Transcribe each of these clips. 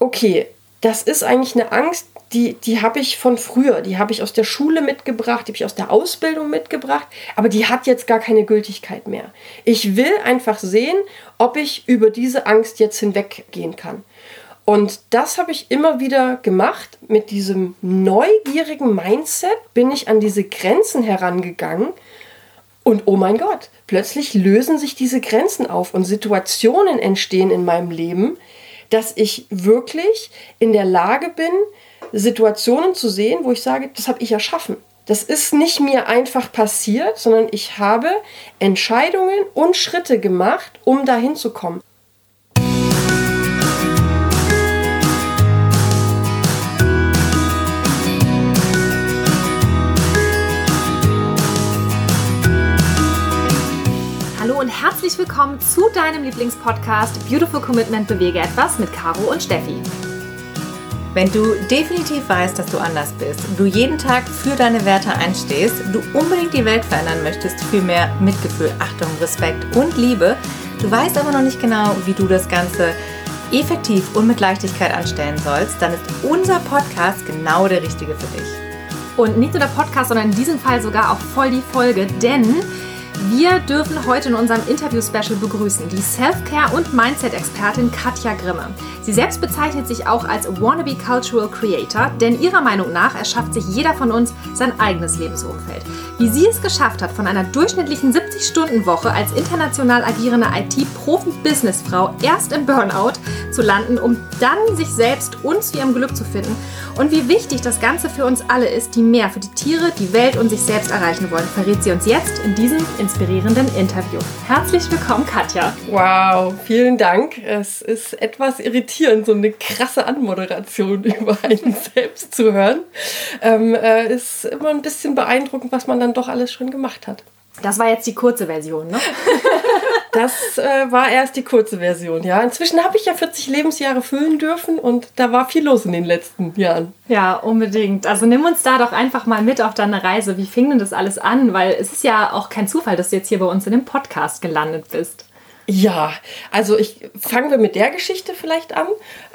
okay, das ist eigentlich eine Angst, die, die habe ich von früher, die habe ich aus der Schule mitgebracht, die habe ich aus der Ausbildung mitgebracht, aber die hat jetzt gar keine Gültigkeit mehr. Ich will einfach sehen, ob ich über diese Angst jetzt hinweggehen kann. Und das habe ich immer wieder gemacht. Mit diesem neugierigen Mindset bin ich an diese Grenzen herangegangen. Und oh mein Gott, plötzlich lösen sich diese Grenzen auf und Situationen entstehen in meinem Leben, dass ich wirklich in der Lage bin, Situationen zu sehen, wo ich sage, das habe ich erschaffen. Das ist nicht mir einfach passiert, sondern ich habe Entscheidungen und Schritte gemacht, um dahin zu kommen. Herzlich willkommen zu deinem Lieblingspodcast Beautiful Commitment Bewege etwas mit Caro und Steffi. Wenn du definitiv weißt, dass du anders bist, du jeden Tag für deine Werte einstehst, du unbedingt die Welt verändern möchtest für mehr Mitgefühl, Achtung, Respekt und Liebe, du weißt aber noch nicht genau, wie du das Ganze effektiv und mit Leichtigkeit anstellen sollst, dann ist unser Podcast genau der richtige für dich. Und nicht nur der Podcast, sondern in diesem Fall sogar auch voll die Folge, denn wir dürfen heute in unserem Interview-Special begrüßen die Self-Care- und Mindset-Expertin Katja Grimme. Sie selbst bezeichnet sich auch als Wannabe Cultural Creator, denn ihrer Meinung nach erschafft sich jeder von uns sein eigenes Lebensumfeld. Wie sie es geschafft hat, von einer durchschnittlichen 70-Stunden-Woche als international agierende IT-Profi-Businessfrau erst im Burnout zu landen, um dann sich selbst und zu ihrem Glück zu finden und wie wichtig das Ganze für uns alle ist, die mehr für die Tiere, die Welt und sich selbst erreichen wollen, verrät sie uns jetzt in diesem inspirierenden Interview. Herzlich willkommen, Katja. Wow, vielen Dank. Es ist etwas irritierend, so eine krasse Anmoderation über einen selbst zu hören. Ähm, äh, ist immer ein bisschen beeindruckend, was man dann doch alles schon gemacht hat. Das war jetzt die kurze Version, ne? Das äh, war erst die kurze Version, ja. Inzwischen habe ich ja 40 Lebensjahre füllen dürfen und da war viel los in den letzten Jahren. Ja, unbedingt. Also nimm uns da doch einfach mal mit auf deine Reise. Wie fing denn das alles an? Weil es ist ja auch kein Zufall, dass du jetzt hier bei uns in dem Podcast gelandet bist. Ja, also ich fangen wir mit der Geschichte vielleicht an.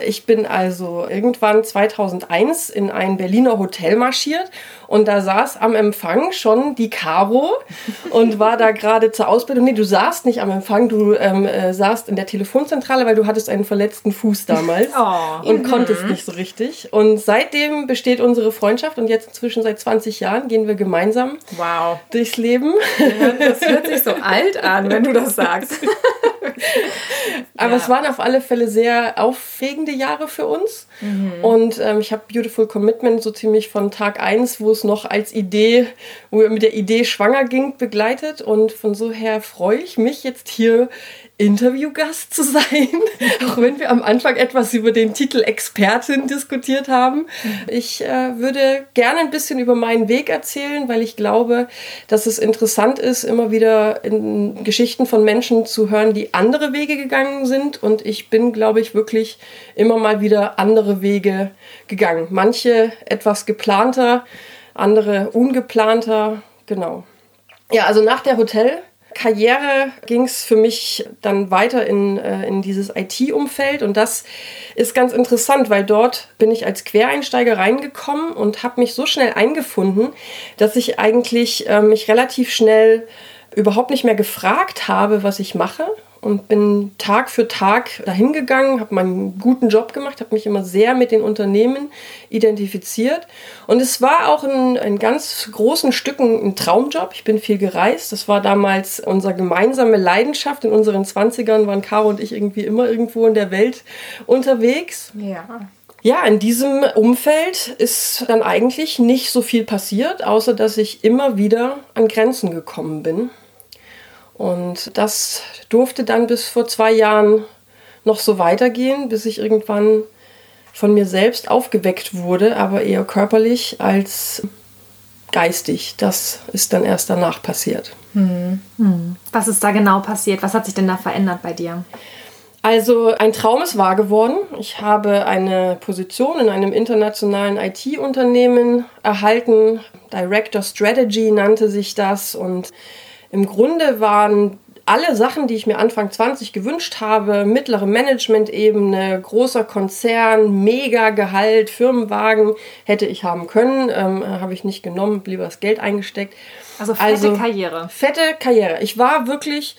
Ich bin also irgendwann 2001 in ein Berliner Hotel marschiert und da saß am Empfang schon die Caro und war da gerade zur Ausbildung. Nee, du saßt nicht am Empfang, du ähm, äh, saßt in der Telefonzentrale, weil du hattest einen verletzten Fuß damals oh. und mhm. konntest nicht so richtig. Und seitdem besteht unsere Freundschaft und jetzt inzwischen seit 20 Jahren gehen wir gemeinsam wow. durchs Leben. Ja, das hört sich so alt an, wenn du das sagst. Aber ja. es waren auf alle Fälle sehr aufregende Jahre für uns. Mhm. Und ähm, ich habe Beautiful Commitment so ziemlich von Tag 1, wo es noch als Idee, wo wir mit der Idee schwanger ging, begleitet. Und von so her freue ich mich jetzt hier Interviewgast zu sein, auch wenn wir am Anfang etwas über den Titel Expertin diskutiert haben. Ich äh, würde gerne ein bisschen über meinen Weg erzählen, weil ich glaube, dass es interessant ist, immer wieder in Geschichten von Menschen zu hören, die andere Wege gegangen sind. Und ich bin, glaube ich, wirklich immer mal wieder andere Wege gegangen. Manche etwas geplanter, andere ungeplanter. Genau. Ja, also nach der Hotel Karriere ging es für mich dann weiter in, äh, in dieses IT-Umfeld und das ist ganz interessant, weil dort bin ich als Quereinsteiger reingekommen und habe mich so schnell eingefunden, dass ich eigentlich äh, mich relativ schnell überhaupt nicht mehr gefragt habe, was ich mache, und bin Tag für Tag dahin gegangen, habe meinen guten Job gemacht, habe mich immer sehr mit den Unternehmen identifiziert. Und es war auch in, in ganz großen Stücken ein Traumjob. Ich bin viel gereist. Das war damals unsere gemeinsame Leidenschaft. In unseren 20ern waren Caro und ich irgendwie immer irgendwo in der Welt unterwegs. Ja. Ja, in diesem Umfeld ist dann eigentlich nicht so viel passiert, außer dass ich immer wieder an Grenzen gekommen bin. Und das durfte dann bis vor zwei Jahren noch so weitergehen, bis ich irgendwann von mir selbst aufgeweckt wurde, aber eher körperlich als geistig. Das ist dann erst danach passiert. Hm. Hm. Was ist da genau passiert? Was hat sich denn da verändert bei dir? Also ein Traum ist wahr geworden. Ich habe eine Position in einem internationalen IT-Unternehmen erhalten. Director Strategy nannte sich das und im Grunde waren alle Sachen, die ich mir Anfang 20 gewünscht habe, mittlere Management-Ebene, großer Konzern, mega Gehalt, Firmenwagen, hätte ich haben können. Ähm, habe ich nicht genommen, lieber das Geld eingesteckt. Also fette also, Karriere. Fette Karriere. Ich war wirklich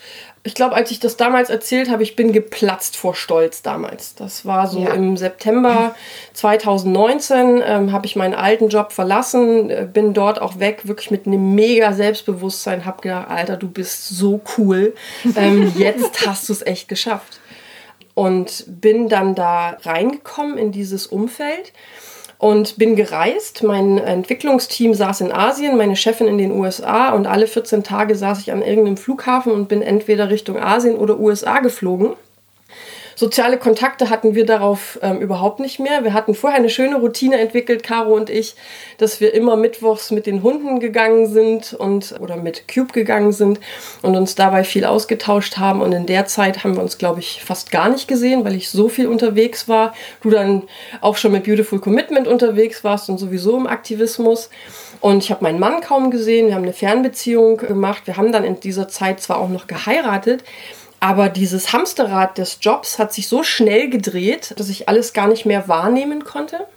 ich glaube, als ich das damals erzählt habe, ich bin geplatzt vor Stolz damals. Das war so ja. im September 2019, ähm, habe ich meinen alten Job verlassen, äh, bin dort auch weg, wirklich mit einem mega Selbstbewusstsein, habe gedacht, Alter, du bist so cool, ähm, jetzt hast du es echt geschafft. Und bin dann da reingekommen in dieses Umfeld und bin gereist. Mein Entwicklungsteam saß in Asien, meine Chefin in den USA und alle 14 Tage saß ich an irgendeinem Flughafen und bin entweder Richtung Asien oder USA geflogen. Soziale Kontakte hatten wir darauf ähm, überhaupt nicht mehr. Wir hatten vorher eine schöne Routine entwickelt, Caro und ich, dass wir immer mittwochs mit den Hunden gegangen sind und oder mit Cube gegangen sind und uns dabei viel ausgetauscht haben. Und in der Zeit haben wir uns, glaube ich, fast gar nicht gesehen, weil ich so viel unterwegs war. Du dann auch schon mit Beautiful Commitment unterwegs warst und sowieso im Aktivismus. Und ich habe meinen Mann kaum gesehen. Wir haben eine Fernbeziehung gemacht. Wir haben dann in dieser Zeit zwar auch noch geheiratet, aber dieses Hamsterrad des Jobs hat sich so schnell gedreht, dass ich alles gar nicht mehr wahrnehmen konnte.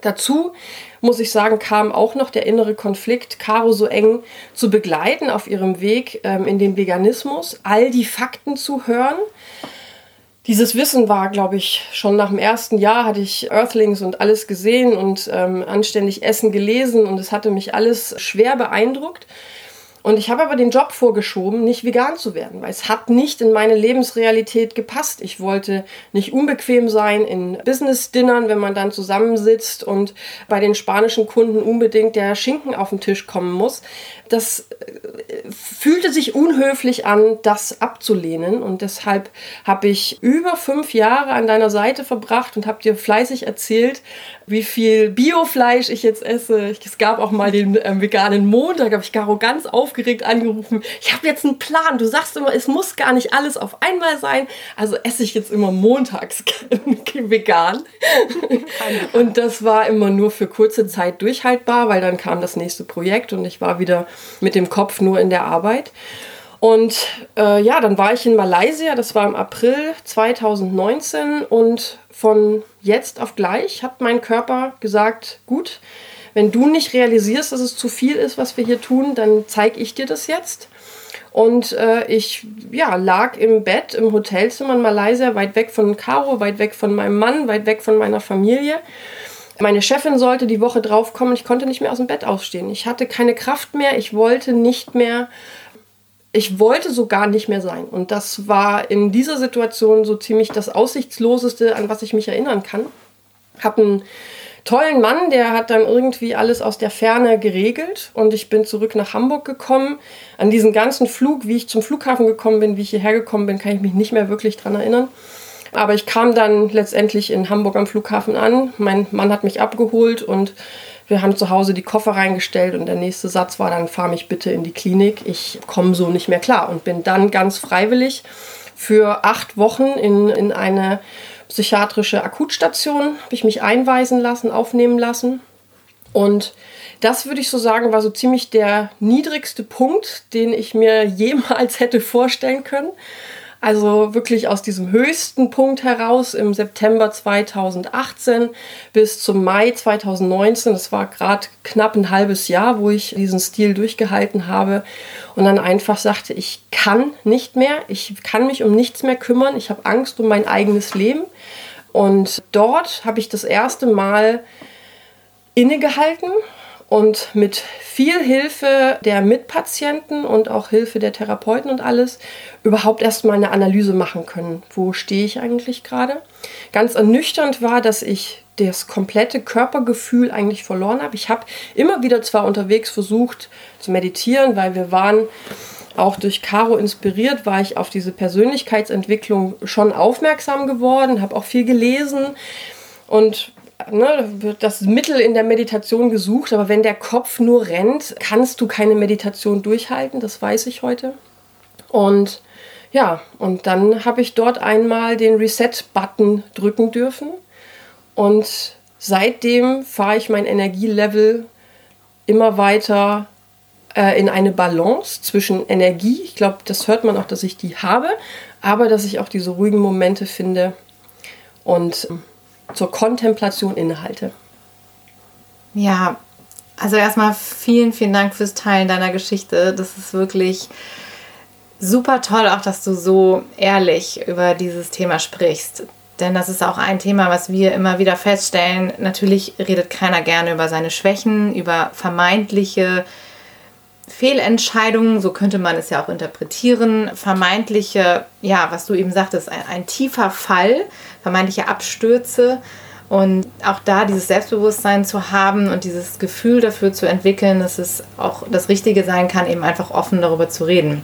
Dazu muss ich sagen, kam auch noch der innere Konflikt, Caro so eng zu begleiten auf ihrem Weg ähm, in den Veganismus, all die Fakten zu hören. Dieses Wissen war, glaube ich, schon nach dem ersten Jahr hatte ich Earthlings und alles gesehen und ähm, anständig Essen gelesen und es hatte mich alles schwer beeindruckt. Und ich habe aber den Job vorgeschoben, nicht vegan zu werden, weil es hat nicht in meine Lebensrealität gepasst. Ich wollte nicht unbequem sein in Business-Dinnern, wenn man dann zusammensitzt und bei den spanischen Kunden unbedingt der Schinken auf den Tisch kommen muss. Das äh, fühlte sich unhöflich an, das abzulehnen. Und deshalb habe ich über fünf Jahre an deiner Seite verbracht und habe dir fleißig erzählt, wie viel Biofleisch ich jetzt esse. Es gab auch mal den äh, veganen Montag, habe ich Caro ganz aufgeregt angerufen. Ich habe jetzt einen Plan. Du sagst immer, es muss gar nicht alles auf einmal sein. Also esse ich jetzt immer montags vegan. und das war immer nur für kurze Zeit durchhaltbar, weil dann kam das nächste Projekt und ich war wieder mit dem Kopf nur in der Arbeit. Und äh, ja, dann war ich in Malaysia, das war im April 2019 und von jetzt auf gleich hat mein Körper gesagt, gut, wenn du nicht realisierst, dass es zu viel ist, was wir hier tun, dann zeige ich dir das jetzt. Und äh, ich ja, lag im Bett im Hotelzimmer in Malaysia, weit weg von Caro, weit weg von meinem Mann, weit weg von meiner Familie. Meine Chefin sollte die Woche drauf kommen. Ich konnte nicht mehr aus dem Bett aufstehen. Ich hatte keine Kraft mehr. Ich wollte nicht mehr ich wollte so gar nicht mehr sein. Und das war in dieser Situation so ziemlich das Aussichtsloseste, an was ich mich erinnern kann. Hab einen tollen Mann, der hat dann irgendwie alles aus der Ferne geregelt und ich bin zurück nach Hamburg gekommen. An diesen ganzen Flug, wie ich zum Flughafen gekommen bin, wie ich hierher gekommen bin, kann ich mich nicht mehr wirklich dran erinnern. Aber ich kam dann letztendlich in Hamburg am Flughafen an. Mein Mann hat mich abgeholt und wir haben zu Hause die Koffer reingestellt und der nächste Satz war dann, fahr mich bitte in die Klinik, ich komme so nicht mehr klar und bin dann ganz freiwillig für acht Wochen in, in eine psychiatrische Akutstation, habe ich mich einweisen lassen, aufnehmen lassen und das würde ich so sagen, war so ziemlich der niedrigste Punkt, den ich mir jemals hätte vorstellen können. Also wirklich aus diesem höchsten Punkt heraus im September 2018 bis zum Mai 2019. Das war gerade knapp ein halbes Jahr, wo ich diesen Stil durchgehalten habe und dann einfach sagte, ich kann nicht mehr, ich kann mich um nichts mehr kümmern, ich habe Angst um mein eigenes Leben. Und dort habe ich das erste Mal innegehalten und mit viel Hilfe der Mitpatienten und auch Hilfe der Therapeuten und alles überhaupt erstmal eine Analyse machen können. Wo stehe ich eigentlich gerade? Ganz ernüchternd war, dass ich das komplette Körpergefühl eigentlich verloren habe. Ich habe immer wieder zwar unterwegs versucht zu meditieren, weil wir waren auch durch Caro inspiriert, war ich auf diese Persönlichkeitsentwicklung schon aufmerksam geworden, habe auch viel gelesen und ne, wird das Mittel in der Meditation gesucht, aber wenn der Kopf nur rennt, kannst du keine Meditation durchhalten, das weiß ich heute. Und ja, und dann habe ich dort einmal den Reset-Button drücken dürfen. Und seitdem fahre ich mein Energielevel immer weiter äh, in eine Balance zwischen Energie, ich glaube, das hört man auch, dass ich die habe, aber dass ich auch diese ruhigen Momente finde. Und ähm, zur Kontemplation innehalte. Ja, also erstmal vielen, vielen Dank fürs Teilen deiner Geschichte. Das ist wirklich super toll, auch dass du so ehrlich über dieses Thema sprichst. Denn das ist auch ein Thema, was wir immer wieder feststellen. Natürlich redet keiner gerne über seine Schwächen, über vermeintliche Fehlentscheidungen, so könnte man es ja auch interpretieren, vermeintliche, ja, was du eben sagtest, ein, ein tiefer Fall, vermeintliche Abstürze. Und auch da dieses Selbstbewusstsein zu haben und dieses Gefühl dafür zu entwickeln, dass es auch das Richtige sein kann, eben einfach offen darüber zu reden.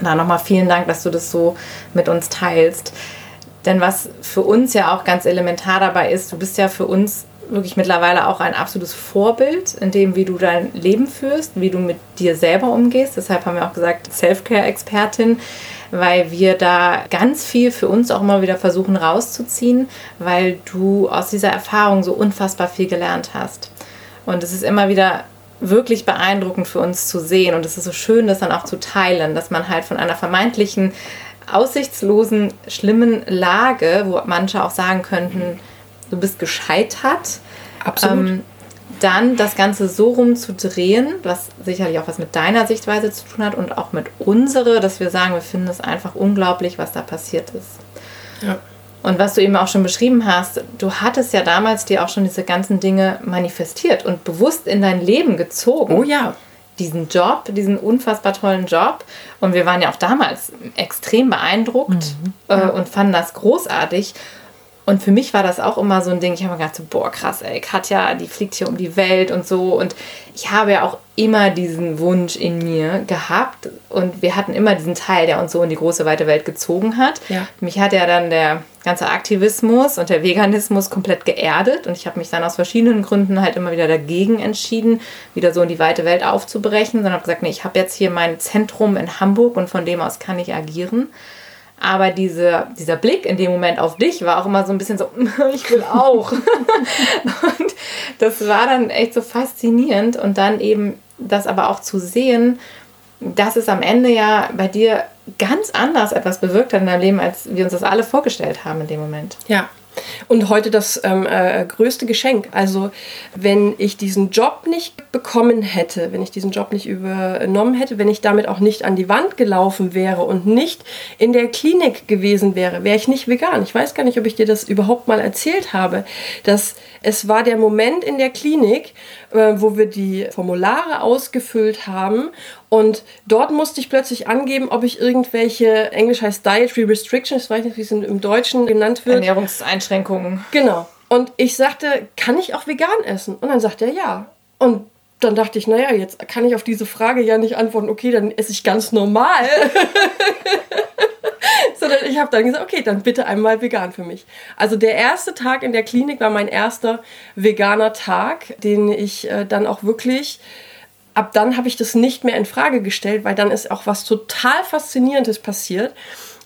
Da nochmal vielen Dank, dass du das so mit uns teilst. Denn was für uns ja auch ganz elementar dabei ist, du bist ja für uns wirklich mittlerweile auch ein absolutes Vorbild in dem, wie du dein Leben führst, wie du mit dir selber umgehst. Deshalb haben wir auch gesagt, Self-Care-Expertin, weil wir da ganz viel für uns auch immer wieder versuchen rauszuziehen, weil du aus dieser Erfahrung so unfassbar viel gelernt hast. Und es ist immer wieder wirklich beeindruckend für uns zu sehen und es ist so schön, das dann auch zu teilen, dass man halt von einer vermeintlichen aussichtslosen, schlimmen Lage, wo manche auch sagen könnten, du bist gescheitert. Absolut. Ähm, dann das Ganze so rumzudrehen, was sicherlich auch was mit deiner Sichtweise zu tun hat und auch mit unserer, dass wir sagen, wir finden es einfach unglaublich, was da passiert ist. Ja. Und was du eben auch schon beschrieben hast, du hattest ja damals dir auch schon diese ganzen Dinge manifestiert und bewusst in dein Leben gezogen. Oh ja. Diesen Job, diesen unfassbar tollen Job. Und wir waren ja auch damals extrem beeindruckt mhm. äh, und fanden das großartig. Und für mich war das auch immer so ein Ding, ich habe mir gedacht, so, boah, krass, ey, Katja, die fliegt hier um die Welt und so. Und ich habe ja auch immer diesen Wunsch in mir gehabt. Und wir hatten immer diesen Teil, der uns so in die große, weite Welt gezogen hat. Ja. Mich hat ja dann der ganze Aktivismus und der Veganismus komplett geerdet. Und ich habe mich dann aus verschiedenen Gründen halt immer wieder dagegen entschieden, wieder so in die weite Welt aufzubrechen. Sondern habe gesagt, nee, ich habe jetzt hier mein Zentrum in Hamburg und von dem aus kann ich agieren. Aber diese, dieser Blick in dem Moment auf dich war auch immer so ein bisschen so, ich will auch. und das war dann echt so faszinierend. Und dann eben das aber auch zu sehen, dass es am Ende ja bei dir ganz anders etwas bewirkt hat in deinem Leben, als wir uns das alle vorgestellt haben in dem Moment. Ja, und heute das ähm, äh, größte Geschenk. Also wenn ich diesen Job nicht bekommen hätte, wenn ich diesen Job nicht übernommen hätte, wenn ich damit auch nicht an die Wand gelaufen wäre und nicht in der Klinik gewesen wäre, wäre ich nicht vegan. Ich weiß gar nicht, ob ich dir das überhaupt mal erzählt habe, dass es war der Moment in der Klinik, äh, wo wir die Formulare ausgefüllt haben und dort musste ich plötzlich angeben, ob ich irgendwelche, Englisch heißt Dietary Restrictions, ich weiß nicht, wie es im Deutschen genannt wird. Ernährungseinschränkungen. Genau. Und ich sagte, kann ich auch vegan essen? Und dann sagte er ja. Und dann dachte ich, naja, jetzt kann ich auf diese Frage ja nicht antworten, okay, dann esse ich ganz normal. Sondern ich habe dann gesagt, okay, dann bitte einmal vegan für mich. Also der erste Tag in der Klinik war mein erster veganer Tag, den ich äh, dann auch wirklich ab dann habe ich das nicht mehr in Frage gestellt, weil dann ist auch was total Faszinierendes passiert.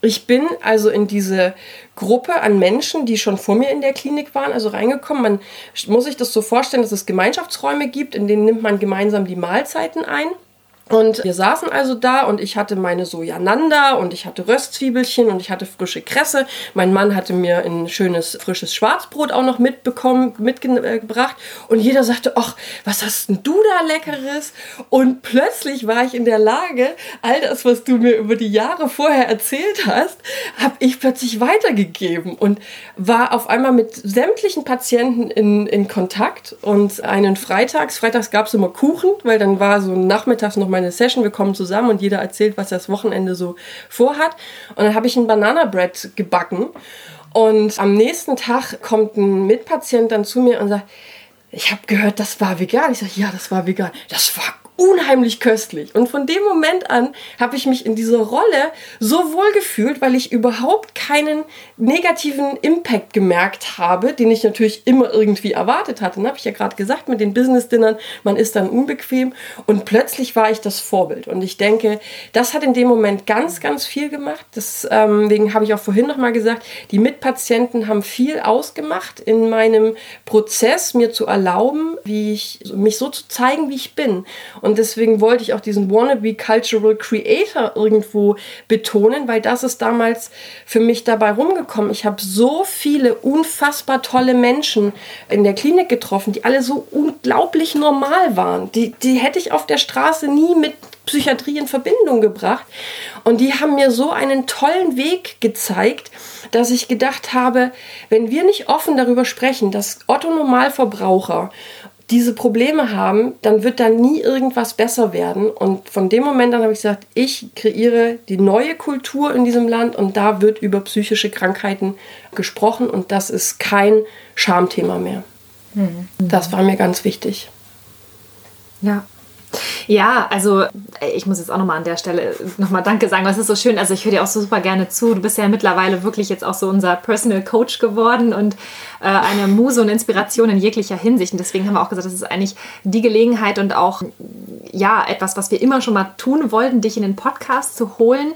Ich bin also in diese Gruppe an Menschen, die schon vor mir in der Klinik waren, also reingekommen. Man muss sich das so vorstellen, dass es Gemeinschaftsräume gibt, in denen nimmt man gemeinsam die Mahlzeiten ein. Und wir saßen also da und ich hatte meine Sojananda und ich hatte Röstzwiebelchen und ich hatte frische Kresse. Mein Mann hatte mir ein schönes frisches Schwarzbrot auch noch mitbekommen, mitgebracht und jeder sagte, ach, was hast denn du da leckeres? Und plötzlich war ich in der Lage, all das, was du mir über die Jahre vorher erzählt hast, habe ich plötzlich weitergegeben und war auf einmal mit sämtlichen Patienten in, in Kontakt und einen Freitags, freitags gab es immer Kuchen, weil dann war so nachmittags noch meine Session, wir kommen zusammen und jeder erzählt, was er das Wochenende so vorhat. Und dann habe ich ein Banana Bread gebacken. Und am nächsten Tag kommt ein Mitpatient dann zu mir und sagt, ich habe gehört, das war vegan. Ich sage, ja, das war vegan. Das war unheimlich köstlich. Und von dem Moment an habe ich mich in dieser Rolle so wohl gefühlt, weil ich überhaupt keinen negativen Impact gemerkt habe, den ich natürlich immer irgendwie erwartet hatte. Dann habe ich ja gerade gesagt, mit den Business-Dinnern, man ist dann unbequem und plötzlich war ich das Vorbild. Und ich denke, das hat in dem Moment ganz, ganz viel gemacht. Deswegen ähm, habe ich auch vorhin nochmal gesagt, die Mitpatienten haben viel ausgemacht in meinem Prozess, mir zu erlauben, wie ich, mich so zu zeigen, wie ich bin. Und Und deswegen wollte ich auch diesen Wannabe Cultural Creator irgendwo betonen, weil das ist damals für mich dabei rumgekommen. Ich habe so viele unfassbar tolle Menschen in der Klinik getroffen, die alle so unglaublich normal waren. Die, die hätte ich auf der Straße nie mit Psychiatrie in Verbindung gebracht. Und die haben mir so einen tollen Weg gezeigt, dass ich gedacht habe, wenn wir nicht offen darüber sprechen, dass Otto Normalverbraucher diese Probleme haben, dann wird da nie irgendwas besser werden. Und von dem Moment an habe ich gesagt, ich kreiere die neue Kultur in diesem Land und da wird über psychische Krankheiten gesprochen und das ist kein Schamthema mehr. Mhm. Das war mir ganz wichtig. Ja, ja, also ich muss jetzt auch nochmal an der Stelle nochmal Danke sagen. Das ist so schön. Also ich höre dir auch so super gerne zu. Du bist ja mittlerweile wirklich jetzt auch so unser Personal Coach geworden und äh, eine Muse und Inspiration in jeglicher Hinsicht. Und deswegen haben wir auch gesagt, das ist eigentlich die Gelegenheit und auch ja etwas, was wir immer schon mal tun wollten, dich in den Podcast zu holen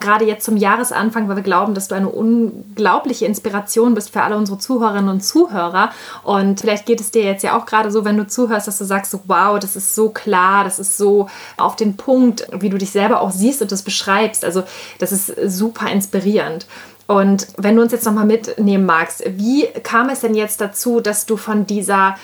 gerade jetzt zum Jahresanfang, weil wir glauben, dass du eine unglaubliche Inspiration bist für alle unsere Zuhörerinnen und Zuhörer. Und vielleicht geht es dir jetzt ja auch gerade so, wenn du zuhörst, dass du sagst, wow, das ist so klar, das ist so auf den Punkt, wie du dich selber auch siehst und das beschreibst. Also das ist super inspirierend. Und wenn du uns jetzt nochmal mitnehmen magst, wie kam es denn jetzt dazu, dass du von dieser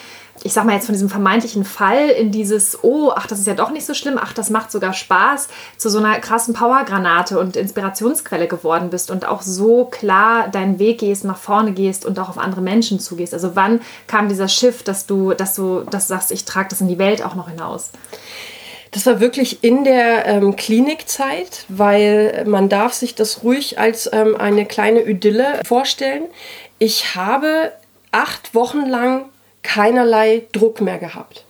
ich sag mal jetzt von diesem vermeintlichen Fall in dieses, oh, ach, das ist ja doch nicht so schlimm, ach, das macht sogar Spaß, zu so einer krassen Powergranate und Inspirationsquelle geworden bist und auch so klar deinen Weg gehst, nach vorne gehst und auch auf andere Menschen zugehst. Also wann kam dieser Shift, dass du, dass du, dass du sagst, ich trage das in die Welt auch noch hinaus? Das war wirklich in der ähm, Klinikzeit, weil man darf sich das ruhig als ähm, eine kleine Idylle vorstellen. Ich habe acht Wochen lang keinerlei Druck mehr gehabt.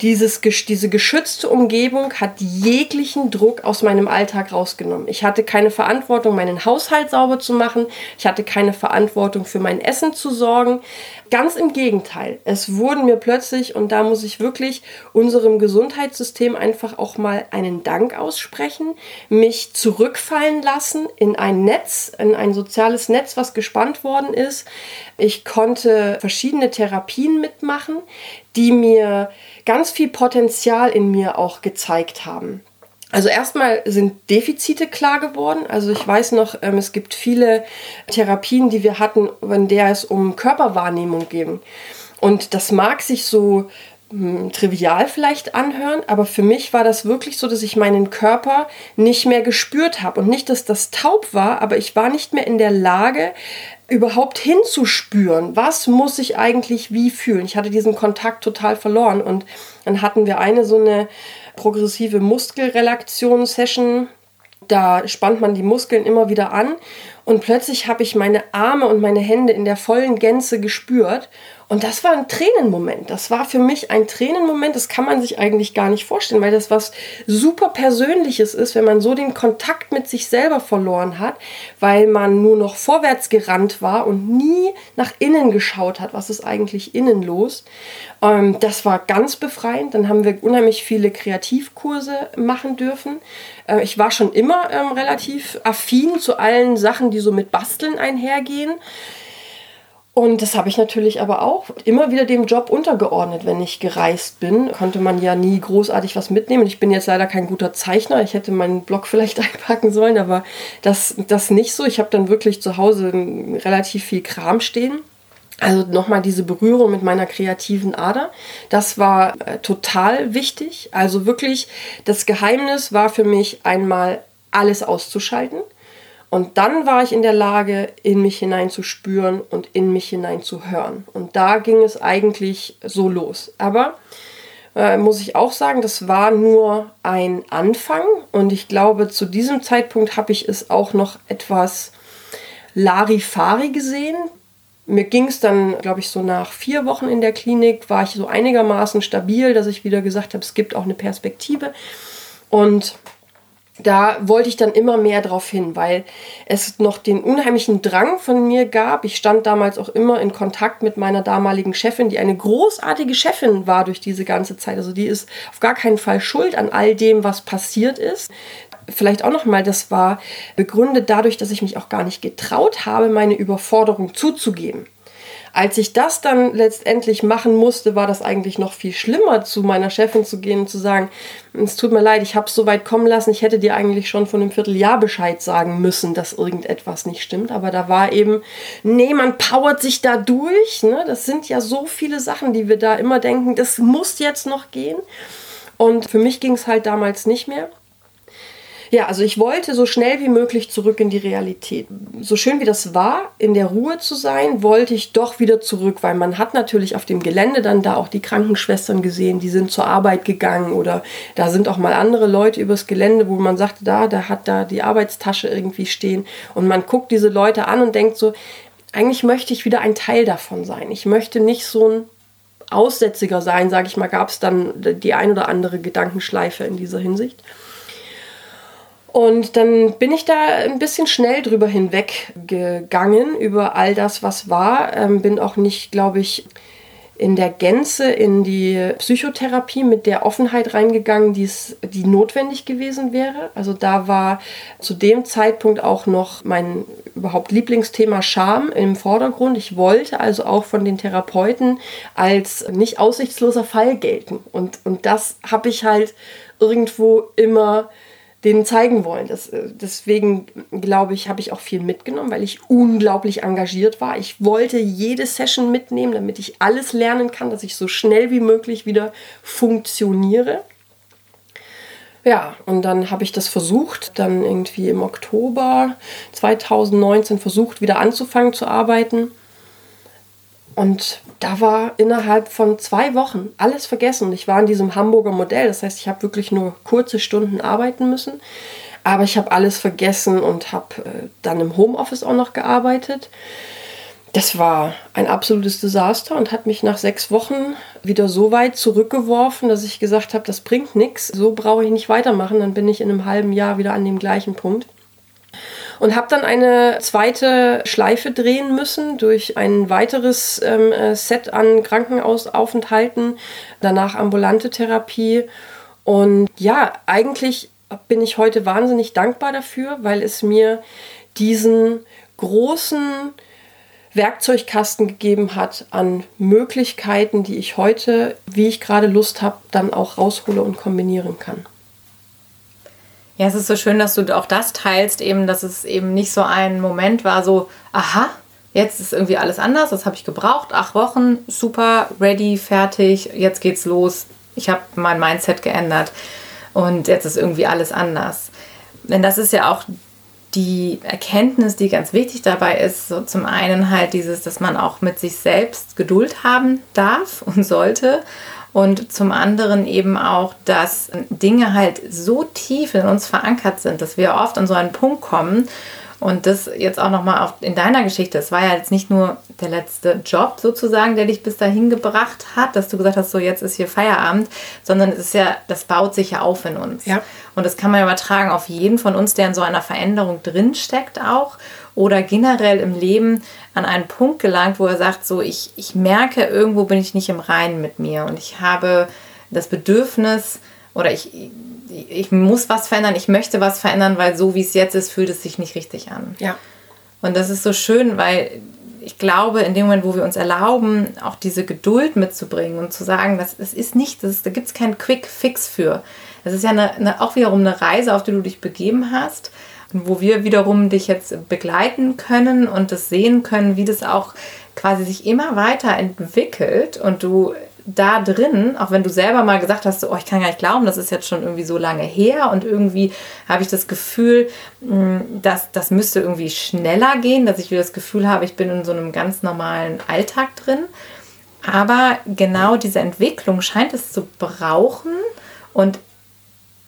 Dieses, diese geschützte Umgebung hat jeglichen Druck aus meinem Alltag rausgenommen. Ich hatte keine Verantwortung, meinen Haushalt sauber zu machen. Ich hatte keine Verantwortung für mein Essen zu sorgen. Ganz im Gegenteil. Es wurden mir plötzlich, und da muss ich wirklich unserem Gesundheitssystem einfach auch mal einen Dank aussprechen, mich zurückfallen lassen in ein Netz, in ein soziales Netz, was gespannt worden ist. Ich konnte verschiedene Therapien mitmachen, die mir ganz viel Potenzial in mir auch gezeigt haben. Also erstmal sind Defizite klar geworden. Also ich weiß noch, ähm, es gibt viele Therapien, die wir hatten, in der es um Körperwahrnehmung ging. Und das mag sich so trivial vielleicht anhören, aber für mich war das wirklich so, dass ich meinen Körper nicht mehr gespürt habe und nicht, dass das taub war, aber ich war nicht mehr in der Lage, überhaupt hinzuspüren, was muss ich eigentlich wie fühlen. Ich hatte diesen Kontakt total verloren und dann hatten wir eine so eine progressive Muskelrelaktion-Session. Da spannt man die Muskeln immer wieder an und plötzlich habe ich meine Arme und meine Hände in der vollen Gänze gespürt und das war ein Tränenmoment. Das war für mich ein Tränenmoment, das kann man sich eigentlich gar nicht vorstellen, weil das was super Persönliches ist, wenn man so den Kontakt mit sich selber verloren hat, weil man nur noch vorwärts gerannt war und nie nach innen geschaut hat, was ist eigentlich innen los. Ähm, das war ganz befreiend. Dann haben wir unheimlich viele Kreativkurse machen dürfen. Äh, ich war schon immer ähm, relativ affin zu allen Sachen, die so mit Basteln einhergehen. Und das habe ich natürlich aber auch immer wieder dem Job untergeordnet, wenn ich gereist bin. Konnte man ja nie großartig was mitnehmen. Ich bin jetzt leider kein guter Zeichner. Ich hätte meinen Blog vielleicht einpacken sollen, aber das, das nicht so. Ich habe dann wirklich zu Hause relativ viel Kram stehen. Also nochmal diese Berührung mit meiner kreativen Ader, das war äh, total wichtig. Also wirklich, das Geheimnis war für mich einmal alles auszuschalten und dann war ich in der Lage, in mich hineinzuspüren und in mich hineinzuhören. Und da ging es eigentlich so los. Aber äh, muss ich auch sagen, das war nur ein Anfang. Und ich glaube, zu diesem Zeitpunkt habe ich es auch noch etwas Larifari gesehen. Mir ging es dann, glaube ich, so nach vier Wochen in der Klinik, war ich so einigermaßen stabil, dass ich wieder gesagt habe, es gibt auch eine Perspektive. Und da wollte ich dann immer mehr drauf hin, weil es noch den unheimlichen Drang von mir gab. Ich stand damals auch immer in Kontakt mit meiner damaligen Chefin, die eine großartige Chefin war durch diese ganze Zeit. Also die ist auf gar keinen Fall schuld an all dem, was passiert ist. Vielleicht auch noch mal, das war begründet dadurch, dass ich mich auch gar nicht getraut habe, meine Überforderung zuzugeben. Als ich das dann letztendlich machen musste, war das eigentlich noch viel schlimmer, zu meiner Chefin zu gehen und zu sagen, es tut mir leid, ich habe es so weit kommen lassen, ich hätte dir eigentlich schon von einem Vierteljahr Bescheid sagen müssen, dass irgendetwas nicht stimmt. Aber da war eben, nee, man powert sich da durch. Ne? Das sind ja so viele Sachen, die wir da immer denken, das muss jetzt noch gehen. Und für mich ging es halt damals nicht mehr. Ja, also ich wollte so schnell wie möglich zurück in die Realität. So schön wie das war, in der Ruhe zu sein, wollte ich doch wieder zurück, weil man hat natürlich auf dem Gelände dann da auch die Krankenschwestern gesehen, die sind zur Arbeit gegangen oder da sind auch mal andere Leute übers Gelände, wo man sagte, da, da hat da die Arbeitstasche irgendwie stehen und man guckt diese Leute an und denkt so, eigentlich möchte ich wieder ein Teil davon sein. Ich möchte nicht so ein Aussätziger sein, sage ich mal, gab es dann die ein oder andere Gedankenschleife in dieser Hinsicht. Und dann bin ich da ein bisschen schnell drüber hinweggegangen, über all das, was war. Ähm, bin auch nicht, glaube ich, in der Gänze in die Psychotherapie mit der Offenheit reingegangen, die's, die notwendig gewesen wäre. Also da war zu dem Zeitpunkt auch noch mein überhaupt Lieblingsthema Scham im Vordergrund. Ich wollte also auch von den Therapeuten als nicht aussichtsloser Fall gelten. Und, und das habe ich halt irgendwo immer denen zeigen wollen. Das, äh, deswegen glaube ich, habe ich auch viel mitgenommen, weil ich unglaublich engagiert war. Ich wollte jede Session mitnehmen, damit ich alles lernen kann, dass ich so schnell wie möglich wieder funktioniere. Ja, und dann habe ich das versucht, dann irgendwie im Oktober 2019 versucht, wieder anzufangen zu arbeiten. Und da war innerhalb von zwei Wochen alles vergessen. Ich war in diesem Hamburger Modell, das heißt, ich habe wirklich nur kurze Stunden arbeiten müssen. Aber ich habe alles vergessen und habe äh, dann im Homeoffice auch noch gearbeitet. Das war ein absolutes Desaster und hat mich nach sechs Wochen wieder so weit zurückgeworfen, dass ich gesagt habe, das bringt nichts, so brauche ich nicht weitermachen. Dann bin ich in einem halben Jahr wieder an dem gleichen Punkt und habe dann eine zweite Schleife drehen müssen durch ein weiteres ähm, äh, Set an Krankenhausaufenthalten, danach ambulante Therapie. Und ja, eigentlich bin ich heute wahnsinnig dankbar dafür, weil es mir diesen großen Werkzeugkasten gegeben hat an Möglichkeiten, die ich heute, wie ich gerade Lust habe, dann auch raushole und kombinieren kann. Ja, es ist so schön, dass du auch das teilst, eben, dass es eben nicht so ein Moment war, so, aha, jetzt ist irgendwie alles anders, das habe ich gebraucht, acht Wochen, super, ready, fertig, jetzt geht's los, ich habe mein Mindset geändert und jetzt ist irgendwie alles anders. Denn das ist ja auch die Erkenntnis, die ganz wichtig dabei ist, so zum einen halt dieses, dass man auch mit sich selbst Geduld haben darf und sollte und zum anderen eben auch, dass Dinge halt so tief in uns verankert sind, dass wir oft an so einen Punkt kommen, und das jetzt auch nochmal in deiner Geschichte. Es war ja jetzt nicht nur der letzte Job sozusagen, der dich bis dahin gebracht hat, dass du gesagt hast, so jetzt ist hier Feierabend, sondern es ist ja, das baut sich ja auf in uns. Ja. Und das kann man übertragen auf jeden von uns, der in so einer Veränderung drinsteckt auch oder generell im Leben an einen Punkt gelangt, wo er sagt, so ich, ich merke, irgendwo bin ich nicht im Reinen mit mir und ich habe das Bedürfnis oder ich, ich muss was verändern, ich möchte was verändern, weil so wie es jetzt ist, fühlt es sich nicht richtig an. Ja. Und das ist so schön, weil ich glaube, in dem Moment, wo wir uns erlauben, auch diese Geduld mitzubringen und zu sagen, das, das ist nicht, das, da gibt es keinen Quick Fix für. Das ist ja eine, eine, auch wiederum eine Reise, auf die du dich begeben hast wo wir wiederum dich jetzt begleiten können und das sehen können, wie das auch quasi sich immer weiter entwickelt und du da drin, auch wenn du selber mal gesagt hast, oh, ich kann gar nicht glauben, das ist jetzt schon irgendwie so lange her und irgendwie habe ich das Gefühl, mm, dass das müsste irgendwie schneller gehen, dass ich wieder das Gefühl habe, ich bin in so einem ganz normalen Alltag drin. Aber genau diese Entwicklung scheint es zu brauchen und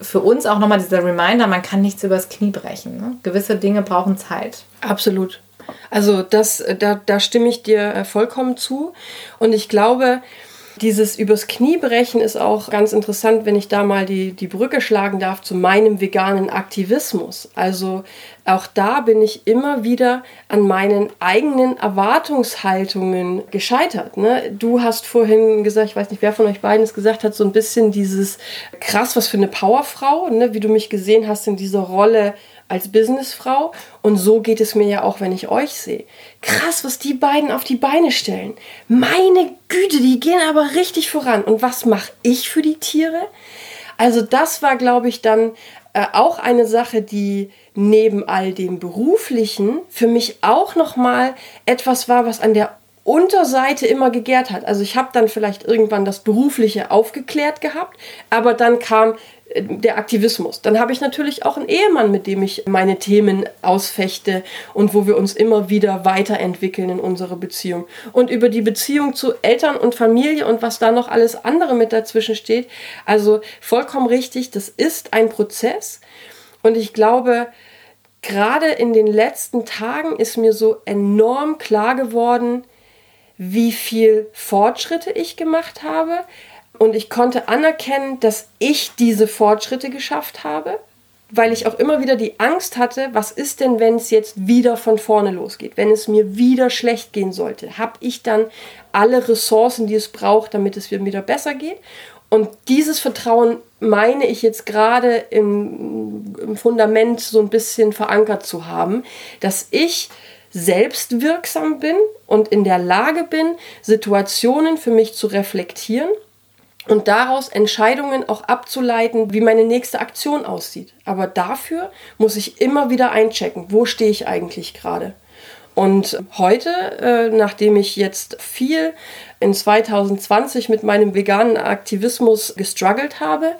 für uns auch nochmal dieser Reminder, man kann nichts übers Knie brechen. Ne? Gewisse Dinge brauchen Zeit. Absolut. Also das, da, da stimme ich dir äh, vollkommen zu. Und ich glaube, dieses übers Knie brechen ist auch ganz interessant, wenn ich da mal die, die Brücke schlagen darf zu meinem veganen Aktivismus. Also auch da bin ich immer wieder an meinen eigenen Erwartungshaltungen gescheitert. Ne? Du hast vorhin gesagt, ich weiß nicht, wer von euch beiden es gesagt hat, so ein bisschen dieses krass, was für eine Powerfrau, ne? wie du mich gesehen hast in dieser Rolle als Businessfrau und so geht es mir ja auch, wenn ich euch sehe. Krass, was die beiden auf die Beine stellen. Meine Güte, die gehen aber richtig voran. Und was mache ich für die Tiere? Also das war, glaube ich, dann äh, auch eine Sache, die neben all dem beruflichen für mich auch noch mal etwas war, was an der Unterseite immer gegärt hat. Also ich habe dann vielleicht irgendwann das berufliche aufgeklärt gehabt, aber dann kam der Aktivismus. Dann habe ich natürlich auch einen Ehemann, mit dem ich meine Themen ausfechte und wo wir uns immer wieder weiterentwickeln in unserer Beziehung. Und über die Beziehung zu Eltern und Familie und was da noch alles andere mit dazwischen steht. Also vollkommen richtig, das ist ein Prozess. Und ich glaube, gerade in den letzten Tagen ist mir so enorm klar geworden, wie viel Fortschritte ich gemacht habe. Und ich konnte anerkennen, dass ich diese Fortschritte geschafft habe, weil ich auch immer wieder die Angst hatte, was ist denn, wenn es jetzt wieder von vorne losgeht, wenn es mir wieder schlecht gehen sollte? Habe ich dann alle Ressourcen, die es braucht, damit es mir wieder besser geht? Und dieses Vertrauen meine ich jetzt gerade im, im, Fundament so ein bisschen verankert zu haben, dass ich selbstwirksam bin und in der Lage bin, Situationen für mich zu reflektieren und daraus Entscheidungen auch abzuleiten, wie meine nächste Aktion aussieht. Aber dafür muss ich immer wieder einchecken, wo stehe ich eigentlich gerade. Und heute, äh, nachdem ich jetzt viel in 2020 mit meinem veganen Aktivismus gestruggelt habe,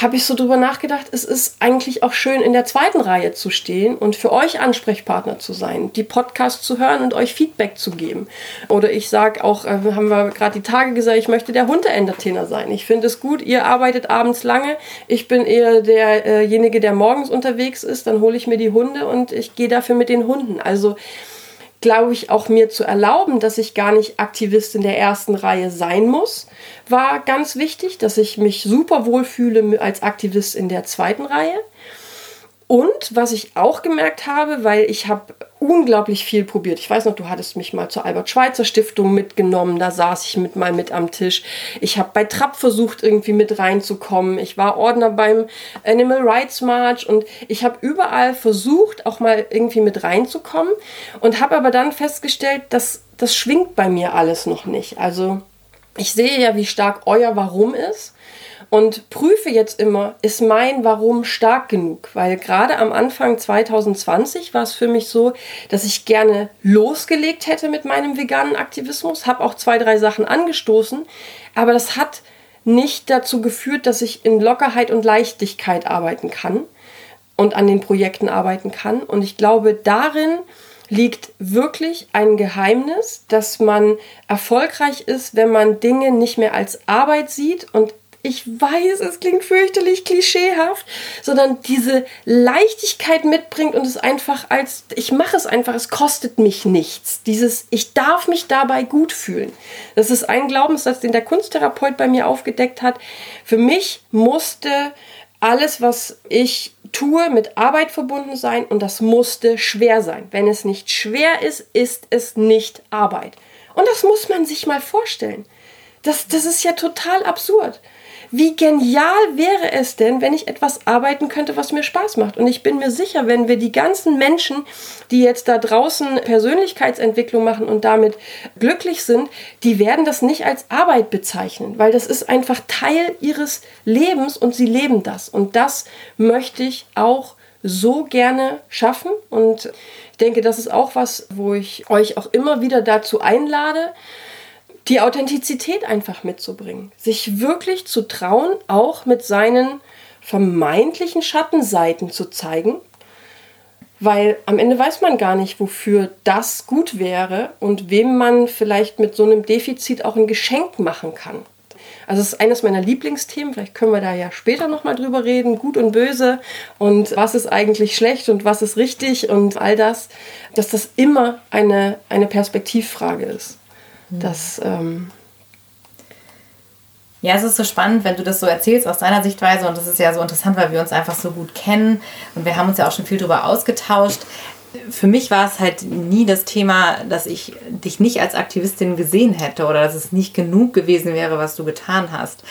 habe ich so drüber nachgedacht, es ist eigentlich auch schön, in der zweiten Reihe zu stehen und für euch Ansprechpartner zu sein, die Podcasts zu hören und euch Feedback zu geben. Oder ich sage auch, äh, haben wir gerade die Tage gesagt, ich möchte der Hunde-Entertainer sein. Ich finde es gut, ihr arbeitet abends lange, ich bin eher derjenige, der morgens unterwegs ist, dann hole ich mir die Hunde und ich gehe dafür mit den Hunden. Also glaube ich, auch mir zu erlauben, dass ich gar nicht Aktivist in der ersten Reihe sein muss, war ganz wichtig, dass ich mich super wohl fühle als Aktivist in der zweiten Reihe. Und was ich auch gemerkt habe, weil ich habe unglaublich viel probiert. Ich weiß noch, du hattest mich mal zur Albert Schweitzer Stiftung mitgenommen. Da saß ich mit mal mit am Tisch. Ich habe bei Trapp versucht, irgendwie mit reinzukommen. Ich war Ordner beim Animal Rights March und ich habe überall versucht, auch mal irgendwie mit reinzukommen und habe aber dann festgestellt, dass das schwingt bei mir alles noch nicht. Also ich sehe ja, wie stark euer Warum ist und prüfe jetzt immer, ist mein Warum stark genug? Weil gerade am Anfang 2020 war es für mich so, dass ich gerne losgelegt hätte mit meinem veganen Aktivismus, habe auch zwei, drei Sachen angestoßen, aber das hat nicht dazu geführt, dass ich in Lockerheit und Leichtigkeit arbeiten kann und an den Projekten arbeiten kann. Und ich glaube, darin liegt wirklich ein Geheimnis, dass man erfolgreich ist, wenn man Dinge nicht mehr als Arbeit sieht und ich weiß, es klingt fürchterlich klischeehaft, sondern diese Leichtigkeit mitbringt und es einfach als, ich mache es einfach, es kostet mich nichts. Dieses, ich darf mich dabei gut fühlen. Das ist ein Glaubenssatz, den der Kunsttherapeut bei mir aufgedeckt hat. Für mich musste alles, was ich tue, mit Arbeit verbunden sein und das musste schwer sein. Wenn es nicht schwer ist, ist es nicht Arbeit. Und das muss man sich mal vorstellen. Das, das ist ja total absurd wie genial wäre es denn, wenn ich etwas arbeiten könnte, was mir Spaß macht. Und ich bin mir sicher, wenn wir die ganzen Menschen, die jetzt da draußen Persönlichkeitsentwicklung machen und damit glücklich sind, die werden das nicht als Arbeit bezeichnen, weil das ist einfach Teil ihres Lebens und sie leben das. Und das möchte ich auch so gerne schaffen. Und ich denke, das ist auch was, wo ich euch auch immer wieder dazu einlade, die Authentizität einfach mitzubringen. Sich wirklich zu trauen, auch mit seinen vermeintlichen Schattenseiten zu zeigen. Weil am Ende weiß man gar nicht, wofür das gut wäre und wem man vielleicht mit so einem Defizit auch ein Geschenk machen kann. Also es ist eines meiner Lieblingsthemen, vielleicht können wir da ja später nochmal drüber reden, gut und böse und was ist eigentlich schlecht und was ist richtig und all das, dass das immer eine, eine Perspektivfrage ist. Das. Ähm ja, es ist so spannend, wenn du das so erzählst aus deiner Sichtweise und das ist ja so interessant, weil wir uns einfach so gut kennen und wir haben uns ja auch schon viel darüber ausgetauscht. Für mich war es halt nie das Thema, dass ich dich nicht als Aktivistin gesehen hätte oder dass es nicht genug gewesen wäre, was du getan hast.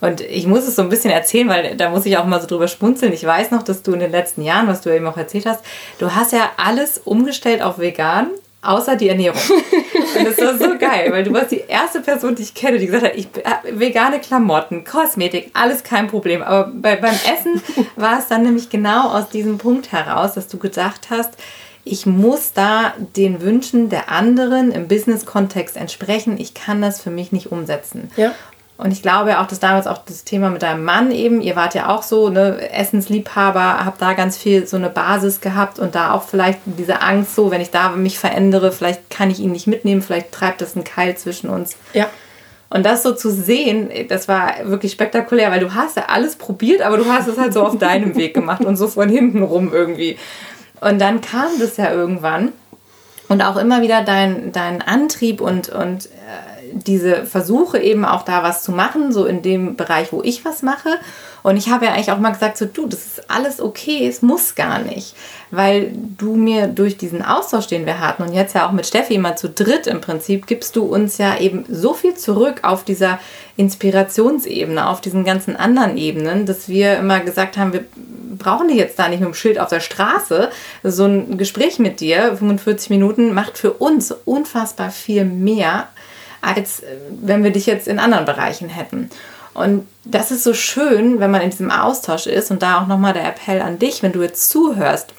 Und ich muss es so ein bisschen erzählen, weil da muss ich auch mal so drüber spunzeln. Ich weiß noch, dass du in den letzten Jahren, was du eben auch erzählt hast, du hast ja alles umgestellt auf vegan außer die Ernährung. Und das war so geil, weil du warst die erste Person, die ich kenne, die gesagt hat, ich äh, vegane Klamotten, Kosmetik, alles kein Problem. Aber bei, beim Essen war es dann nämlich genau aus diesem Punkt heraus, dass du gedacht hast, ich muss da den Wünschen der anderen im Business-Kontext entsprechen. Ich kann das für mich nicht umsetzen. Ja. Und ich glaube auch, dass damals auch das Thema mit deinem Mann eben, ihr wart ja auch so, ne, Essensliebhaber, habt da ganz viel so eine Basis gehabt und da auch vielleicht diese Angst so, wenn ich da mich verändere, vielleicht kann ich ihn nicht mitnehmen, vielleicht treibt das einen Keil zwischen uns. Ja. Und das so zu sehen, das war wirklich spektakulär, weil du hast ja alles probiert, aber du hast es halt so auf deinem Weg gemacht und so von hinten rum irgendwie. Und dann kam das ja irgendwann und auch immer wieder dein, dein Antrieb und, und äh, diese Versuche eben auch da was zu machen, so in dem Bereich, wo ich was mache. Und ich habe ja eigentlich auch mal gesagt, so du, das ist alles okay, es muss gar nicht. Weil du mir durch diesen Austausch, den wir hatten und jetzt ja auch mit Steffi immer zu dritt im Prinzip, gibst du uns ja eben so viel zurück auf dieser Inspirationsebene, auf diesen ganzen anderen Ebenen, dass wir immer gesagt haben, wir brauchen die jetzt da nicht mit dem Schild auf der Straße. So ein Gespräch mit dir, 45 Minuten, macht für uns unfassbar viel mehr als äh, wenn wir dich jetzt in anderen Bereichen hätten. Und das ist so schön, wenn man in diesem Austausch ist und da auch nochmal der Appell an dich, wenn du jetzt zuhörst,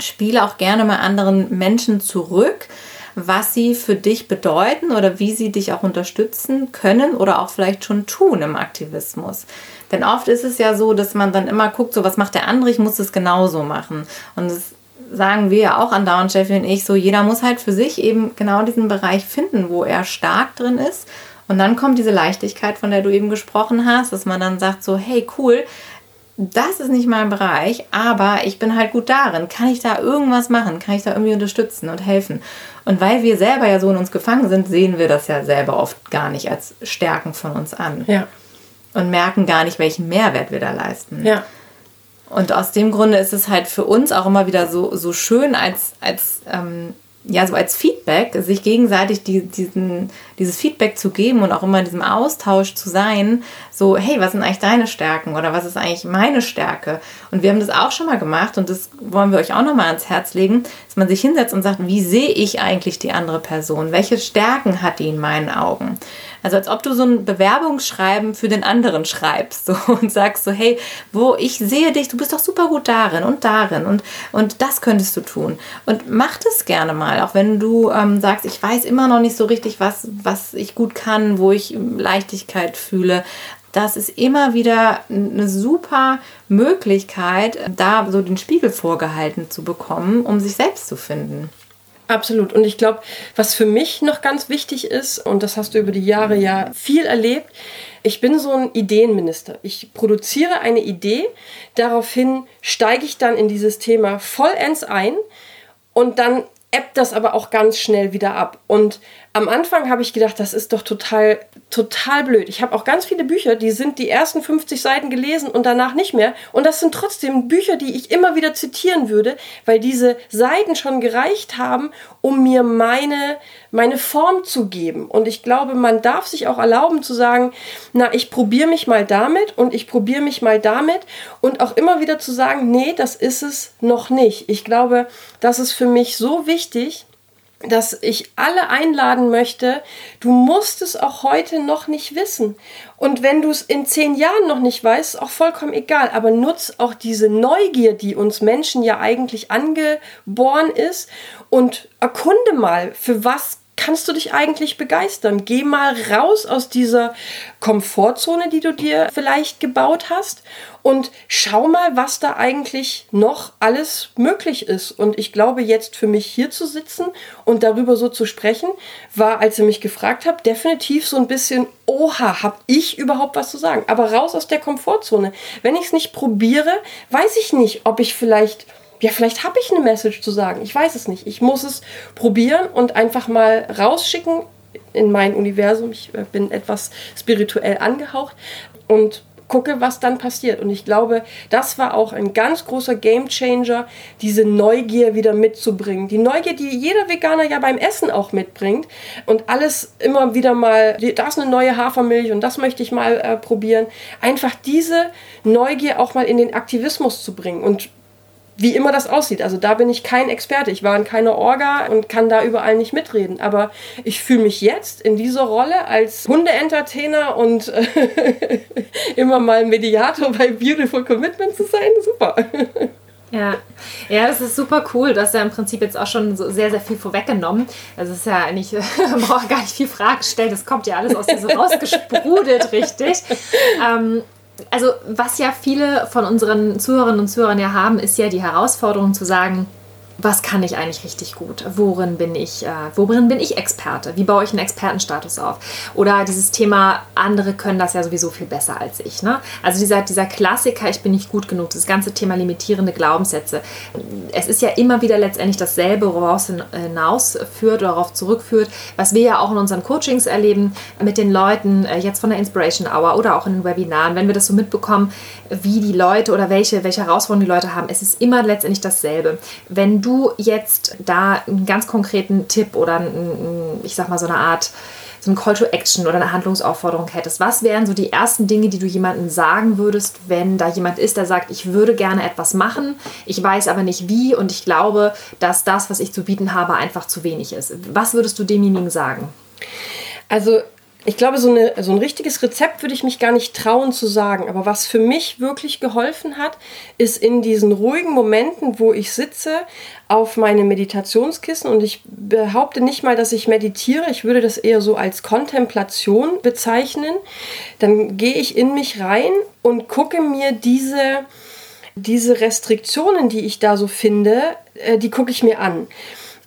spiele auch gerne mal anderen Menschen zurück, was sie für dich bedeuten oder wie sie dich auch unterstützen können oder auch vielleicht schon tun im Aktivismus. Denn oft ist es ja so, dass man dann immer guckt, so was macht der andere, ich muss es genauso machen. Und es sagen wir ja auch andauernd, Jeffy und ich, so jeder muss halt für sich eben genau diesen Bereich finden, wo er stark drin ist. Und dann kommt diese Leichtigkeit, von der du eben gesprochen hast, dass man dann sagt so, hey cool, das ist nicht mein Bereich, aber ich bin halt gut darin. Kann ich da irgendwas machen? Kann ich da irgendwie unterstützen und helfen? Und weil wir selber ja so in uns gefangen sind, sehen wir das ja selber oft gar nicht als Stärken von uns an. Ja. Und merken gar nicht, welchen Mehrwert wir da leisten. Ja. Und aus dem Grunde ist es halt für uns auch immer wieder so, so schön als, als ähm, ja, so als Feedback, sich gegenseitig die, diesen, dieses Feedback zu geben und auch immer in diesem Austausch zu sein, so, hey, was sind eigentlich deine Stärken oder was ist eigentlich meine Stärke? Und wir haben das auch schon mal gemacht und das wollen wir euch auch nochmal ans Herz legen, dass man sich hinsetzt und sagt, wie sehe ich eigentlich die andere Person? Welche Stärken hat die in meinen Augen? Also als ob du so ein Bewerbungsschreiben für den anderen schreibst so, und sagst so, hey, wo ich sehe dich, du bist doch super gut darin und darin und, und das könntest du tun. Und mach das gerne mal, auch wenn du ähm, sagst, ich weiß immer noch nicht so richtig, was, was ich gut kann, wo ich Leichtigkeit fühle das ist immer wieder eine super Möglichkeit, da so den Spiegel vorgehalten zu bekommen, um sich selbst zu finden. Absolut. Und ich glaube, was für mich noch ganz wichtig ist, und das hast du über die Jahre ja viel erlebt, ich bin so ein Ideenminister. Ich produziere eine Idee, daraufhin steige ich dann in dieses Thema vollends ein und dann ebbt das aber auch ganz schnell wieder ab. Und am Anfang habe ich gedacht, das ist doch total, total blöd. Ich habe auch ganz viele Bücher, die sind die ersten 50 Seiten gelesen und danach nicht mehr. Und das sind trotzdem Bücher, die ich immer wieder zitieren würde, weil diese Seiten schon gereicht haben, um mir meine, meine Form zu geben. Und ich glaube, man darf sich auch erlauben zu sagen, na, ich probiere mich mal damit und ich probiere mich mal damit und auch immer wieder zu sagen, nee, das ist es noch nicht. Ich glaube, das ist für mich so wichtig, dass ich alle einladen möchte, du musst es auch heute noch nicht wissen. Und wenn du es in zehn Jahren noch nicht weißt, auch vollkommen egal. Aber nutz auch diese Neugier, die uns Menschen ja eigentlich angeboren ist und erkunde mal, für was kannst du dich eigentlich begeistern? Geh mal raus aus dieser Komfortzone, die du dir vielleicht gebaut hast und schau mal, was da eigentlich noch alles möglich ist. Und ich glaube, jetzt für mich hier zu sitzen und darüber so zu sprechen, war, als ihr mich gefragt habt, definitiv so ein bisschen, oha, hab ich überhaupt was zu sagen? Aber raus aus der Komfortzone. Wenn ich es nicht probiere, weiß ich nicht, ob ich vielleicht ja, vielleicht habe ich eine Message zu sagen. Ich weiß es nicht. Ich muss es probieren und einfach mal rausschicken in mein Universum. Ich äh, bin etwas spirituell angehaucht und gucke, was dann passiert. Und ich glaube, das war auch ein ganz großer Gamechanger, diese Neugier wieder mitzubringen. Die Neugier, die jeder Veganer ja beim Essen auch mitbringt und alles immer wieder mal, da ist eine neue Hafermilch und das möchte ich mal äh, probieren. Einfach diese Neugier auch mal in den Aktivismus zu bringen. Und wie immer das aussieht. Also da bin ich kein Experte. Ich war in keiner Orga und kann da überall nicht mitreden. Aber ich fühle mich jetzt in dieser Rolle als Hunde-Entertainer und äh, immer mal Mediator bei Beautiful Commitment zu sein. Super. Ja. ja, das ist super cool. Du hast ja im Prinzip jetzt auch schon so sehr, sehr viel vorweggenommen. Also es ist ja eigentlich, man braucht gar nicht viel Fragen stellen. Das kommt ja alles aus dir so rausgesprudelt, richtig. Ähm, also was ja viele von unseren Zuhörerinnen und Zuhörern ja haben, ist ja die Herausforderung zu sagen, was kann ich eigentlich richtig gut? Worin bin ich, äh, worin bin ich Experte? Wie baue ich einen Expertenstatus auf? Oder dieses Thema, andere können das ja sowieso viel besser als ich. Ne? Also dieser, dieser Klassiker, ich bin nicht gut genug, das ganze Thema limitierende Glaubenssätze. Es ist ja immer wieder letztendlich dasselbe, woraus hinausführt oder darauf zurückführt, was wir ja auch in unseren Coachings erleben mit den Leuten, äh, jetzt von der Inspiration Hour oder auch in den Webinaren, wenn wir das so mitbekommen, wie die Leute oder welche, welche Herausforderungen die Leute haben. Es ist immer letztendlich dasselbe. Wenn du jetzt da einen ganz konkreten Tipp oder einen, ich sag mal so eine Art so ein Call to Action oder eine Handlungsaufforderung hättest, was wären so die ersten Dinge, die du jemandem sagen würdest, wenn da jemand ist, der sagt, ich würde gerne etwas machen, ich weiß aber nicht wie und ich glaube, dass das, was ich zu bieten habe, einfach zu wenig ist. Was würdest du demjenigen sagen? Also ich glaube, so, eine, so ein richtiges Rezept würde ich mich gar nicht trauen zu sagen. Aber was für mich wirklich geholfen hat, ist in diesen ruhigen Momenten, wo ich sitze auf meine Meditationskissen und ich behaupte nicht mal, dass ich meditiere. Ich würde das eher so als Kontemplation bezeichnen. Dann gehe ich in mich rein und gucke mir diese, diese Restriktionen, die ich da so finde, äh, die gucke ich mir an.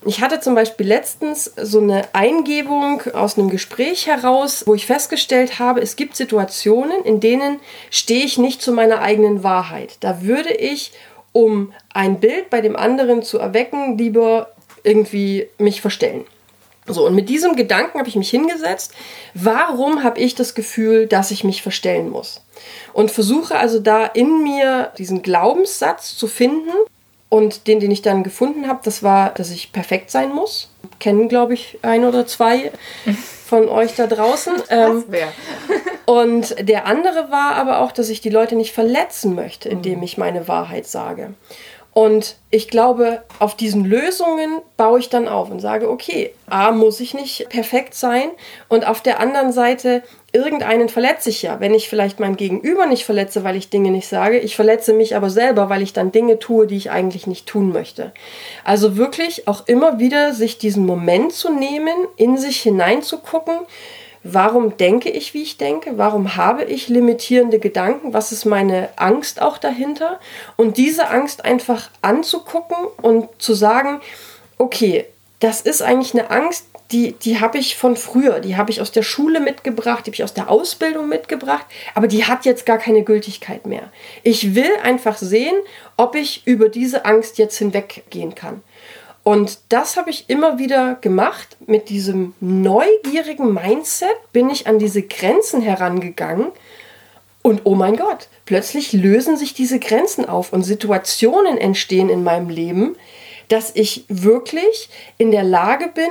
Ich hatte zum Beispiel letztens so eine Eingebung aus einem Gespräch heraus, wo ich festgestellt habe, es gibt Situationen, in denen stehe ich nicht zu meiner eigenen Wahrheit. Da würde ich, um ein Bild bei dem anderen zu erwecken, lieber irgendwie mich verstellen. So, und mit diesem Gedanken habe ich mich hingesetzt, warum habe ich das Gefühl, dass ich mich verstellen muss? Und versuche also da in mir diesen Glaubenssatz zu finden, und den, den ich dann gefunden habe, das war, dass ich perfekt sein muss. Kennen, glaube ich, ein oder zwei von euch da draußen. Ähm, und der andere war aber auch, dass ich die Leute nicht verletzen möchte, indem ich meine Wahrheit sage. Und ich glaube, auf diesen Lösungen baue ich dann auf und sage, okay, A, muss ich nicht perfekt sein. Und auf der anderen Seite irgendeinen verletze ich ja. Wenn ich vielleicht mein Gegenüber nicht verletze, weil ich Dinge nicht sage, ich verletze mich aber selber, weil ich dann Dinge tue, die ich eigentlich nicht tun möchte. Also wirklich auch immer wieder sich diesen Moment zu nehmen, in sich hineinzugucken, warum denke ich, wie ich denke, warum habe ich limitierende Gedanken, was ist meine Angst auch dahinter und diese Angst einfach anzugucken und zu sagen, okay, das ist eigentlich eine Angst, die, die habe ich von früher, die habe ich aus der Schule mitgebracht, die habe ich aus der Ausbildung mitgebracht, aber die hat jetzt gar keine Gültigkeit mehr. Ich will einfach sehen, ob ich über diese Angst jetzt hinweggehen kann. Und das habe ich immer wieder gemacht. Mit diesem neugierigen Mindset bin ich an diese Grenzen herangegangen. Und oh mein Gott, plötzlich lösen sich diese Grenzen auf und Situationen entstehen in meinem Leben, dass ich wirklich in der Lage bin,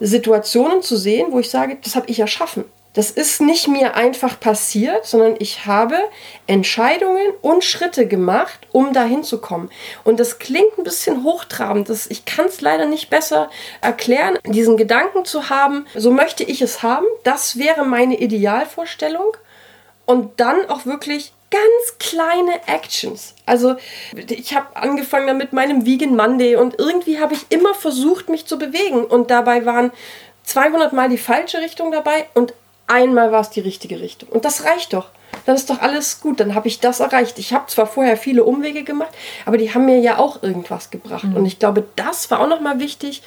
Situationen zu sehen, wo ich sage, das habe ich erschaffen. Das ist nicht mir einfach passiert, sondern ich habe Entscheidungen und Schritte gemacht, um dahin zu kommen. Und das klingt ein bisschen hochtrabend. Das, ich kann es leider nicht besser erklären, diesen Gedanken zu haben, so möchte ich es haben. Das wäre meine Idealvorstellung. Und dann auch wirklich ganz kleine Actions. Also ich habe angefangen damit meinem Vegan Monday und irgendwie habe ich immer versucht, mich zu bewegen und dabei waren 200 Mal die falsche Richtung dabei und einmal war es die richtige Richtung. Und das reicht doch dann ist doch alles gut, dann habe ich das erreicht. Ich habe zwar vorher viele Umwege gemacht, aber die haben mir ja auch irgendwas gebracht. Mhm. Und ich glaube, das war auch nochmal wichtig,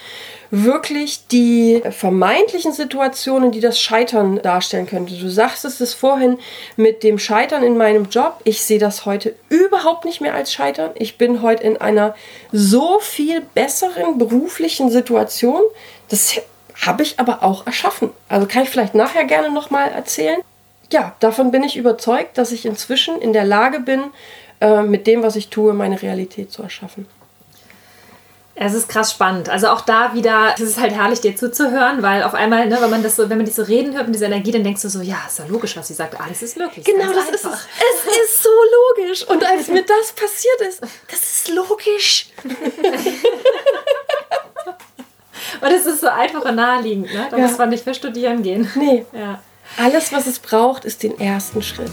wirklich die vermeintlichen Situationen, die das Scheitern darstellen könnte. Du sagst es vorhin mit dem Scheitern in meinem Job. Ich sehe das heute überhaupt nicht mehr als Scheitern. Ich bin heute in einer so viel besseren beruflichen Situation. Das habe ich aber auch erschaffen. Also kann ich vielleicht nachher gerne nochmal erzählen ja, davon bin ich überzeugt, dass ich inzwischen in der Lage bin, äh, mit dem, was ich tue, meine Realität zu erschaffen. Es ist krass spannend. Also auch da wieder, es ist halt herrlich, dir zuzuhören, weil auf einmal, ne, wenn man das so, wenn man dich so reden hört mit dieser Energie, dann denkst du so, ja, ist ja logisch, was sie sagt. Alles ist möglich. Genau, das einfach. ist es. Es ist so logisch. Und als mir das passiert ist, das ist logisch. und es ist so einfach und naheliegend, ne? Da ja. muss man nicht für studieren gehen. Nee. Ja. Alles, was es braucht, ist den ersten Schritt.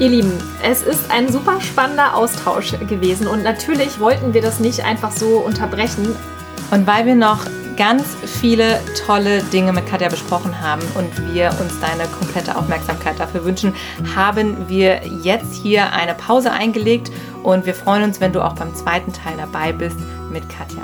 Ihr Lieben, es ist ein super spannender Austausch gewesen und natürlich wollten wir das nicht einfach so unterbrechen. Und weil wir noch ganz viele tolle Dinge mit Katja besprochen haben und wir uns deine komplette Aufmerksamkeit dafür wünschen, haben wir jetzt hier eine Pause eingelegt und wir freuen uns, wenn du auch beim zweiten Teil dabei bist mit Katja.